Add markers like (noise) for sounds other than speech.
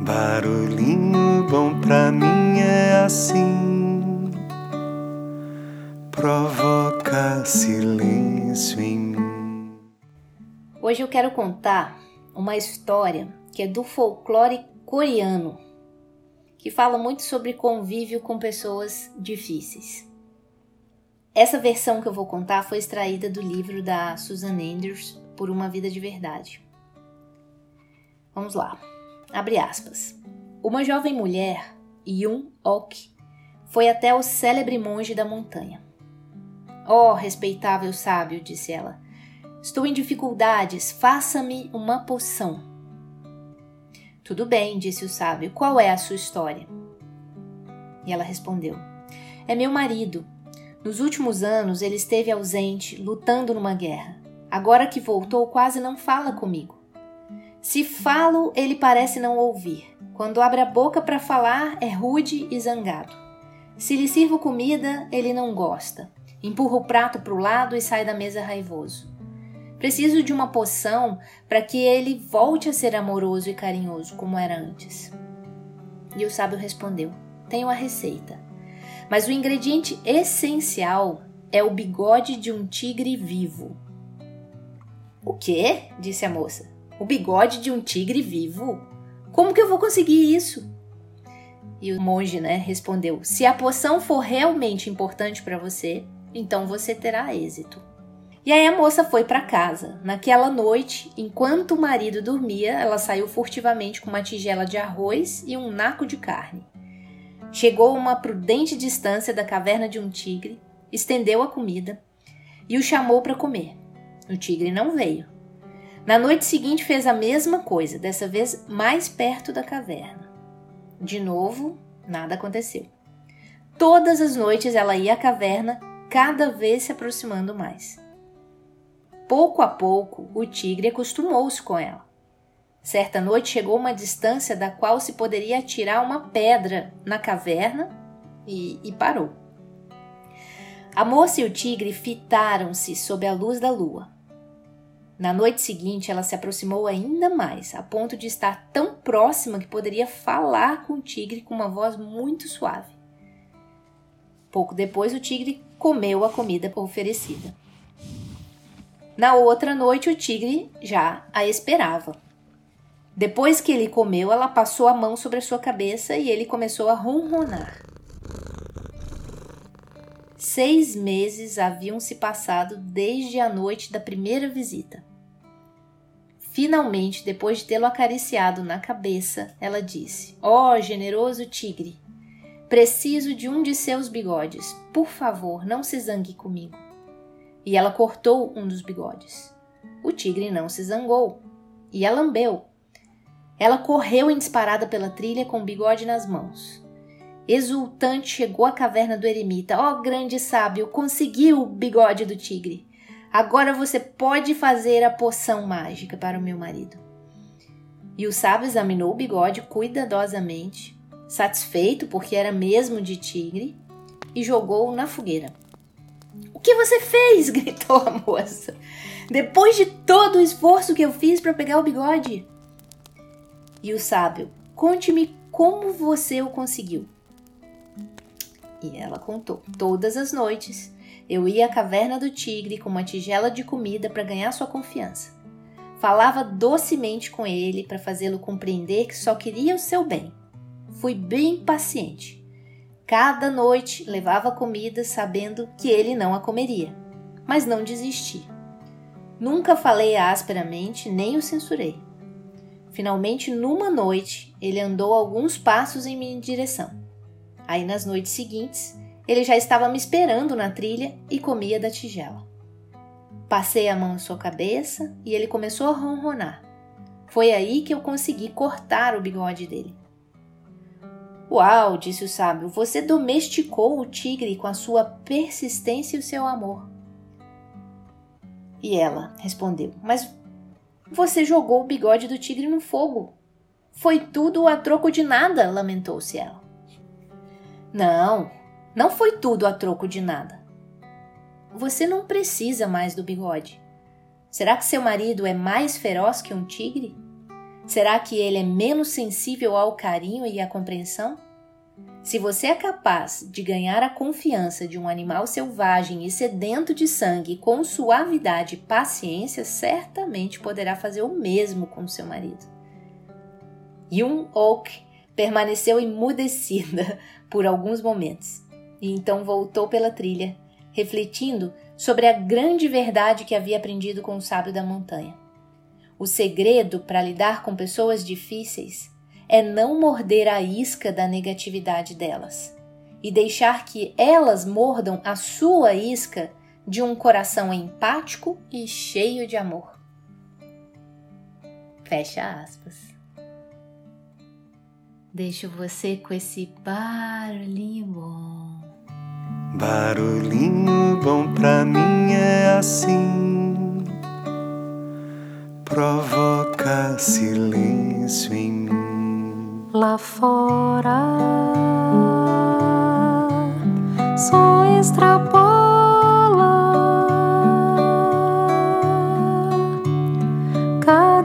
Barulhinho bom pra mim é assim, provoca silêncio em mim. Hoje eu quero contar uma história que é do folclore coreano, que fala muito sobre convívio com pessoas difíceis. Essa versão que eu vou contar foi extraída do livro da Susan Anders, Por uma Vida de Verdade. Vamos lá. Abre aspas. Uma jovem mulher, Yun Ok, foi até o célebre monge da montanha. Oh, respeitável sábio, disse ela, estou em dificuldades, faça-me uma poção. Tudo bem, disse o sábio, qual é a sua história? E ela respondeu: É meu marido. Nos últimos anos ele esteve ausente, lutando numa guerra. Agora que voltou, quase não fala comigo. Se falo, ele parece não ouvir. Quando abre a boca para falar, é rude e zangado. Se lhe sirvo comida, ele não gosta. Empurra o prato para o lado e sai da mesa raivoso. Preciso de uma poção para que ele volte a ser amoroso e carinhoso como era antes. E o sábio respondeu: Tenho a receita. Mas o ingrediente essencial é o bigode de um tigre vivo. O quê? disse a moça. O bigode de um tigre vivo? Como que eu vou conseguir isso? E o monge, né, respondeu: Se a poção for realmente importante para você, então você terá êxito. E aí a moça foi para casa. Naquela noite, enquanto o marido dormia, ela saiu furtivamente com uma tigela de arroz e um naco de carne. Chegou a uma prudente distância da caverna de um tigre, estendeu a comida e o chamou para comer. O tigre não veio. Na noite seguinte fez a mesma coisa, dessa vez mais perto da caverna. De novo, nada aconteceu. Todas as noites ela ia à caverna, cada vez se aproximando mais. Pouco a pouco, o tigre acostumou-se com ela. Certa noite chegou uma distância da qual se poderia atirar uma pedra na caverna e, e parou. A moça e o tigre fitaram-se sob a luz da lua. Na noite seguinte, ela se aproximou ainda mais, a ponto de estar tão próxima que poderia falar com o tigre com uma voz muito suave. Pouco depois, o tigre comeu a comida oferecida. Na outra noite, o tigre já a esperava. Depois que ele comeu, ela passou a mão sobre a sua cabeça e ele começou a ronronar. Seis meses haviam se passado desde a noite da primeira visita. Finalmente, depois de tê-lo acariciado na cabeça, ela disse: Ó oh, generoso tigre, preciso de um de seus bigodes. Por favor, não se zangue comigo. E ela cortou um dos bigodes. O tigre não se zangou e a lambeu. Ela correu em disparada pela trilha com o bigode nas mãos. Exultante chegou à caverna do eremita. Ó oh, grande sábio, conseguiu o bigode do tigre. Agora você pode fazer a poção mágica para o meu marido. E o sábio examinou o bigode cuidadosamente, satisfeito porque era mesmo de tigre, e jogou-o na fogueira. O que você fez? (laughs) gritou a moça. Depois de todo o esforço que eu fiz para pegar o bigode. E o sábio, conte-me como você o conseguiu. E ela contou. Todas as noites eu ia à caverna do tigre com uma tigela de comida para ganhar sua confiança. Falava docemente com ele para fazê-lo compreender que só queria o seu bem. Fui bem paciente. Cada noite levava comida sabendo que ele não a comeria, mas não desisti. Nunca falei asperamente nem o censurei. Finalmente, numa noite, ele andou alguns passos em minha direção. Aí, nas noites seguintes, ele já estava me esperando na trilha e comia da tigela. Passei a mão em sua cabeça e ele começou a ronronar. Foi aí que eu consegui cortar o bigode dele. Uau, disse o sábio, você domesticou o tigre com a sua persistência e o seu amor. E ela respondeu: Mas você jogou o bigode do tigre no fogo. Foi tudo a troco de nada, lamentou-se ela. Não, não foi tudo a troco de nada. Você não precisa mais do bigode. Será que seu marido é mais feroz que um tigre? Será que ele é menos sensível ao carinho e à compreensão? Se você é capaz de ganhar a confiança de um animal selvagem e sedento de sangue com suavidade e paciência, certamente poderá fazer o mesmo com seu marido. Yun Ok permaneceu emudecida (laughs) por alguns momentos e então voltou pela trilha, refletindo sobre a grande verdade que havia aprendido com o sábio da montanha. O segredo para lidar com pessoas difíceis é não morder a isca da negatividade delas e deixar que elas mordam a sua isca de um coração empático e cheio de amor. Fecha aspas. Deixo você com esse barulhinho bom. Barulhinho bom pra mim é assim provoca silêncio em mim. Lá fora, só extrapola. Cá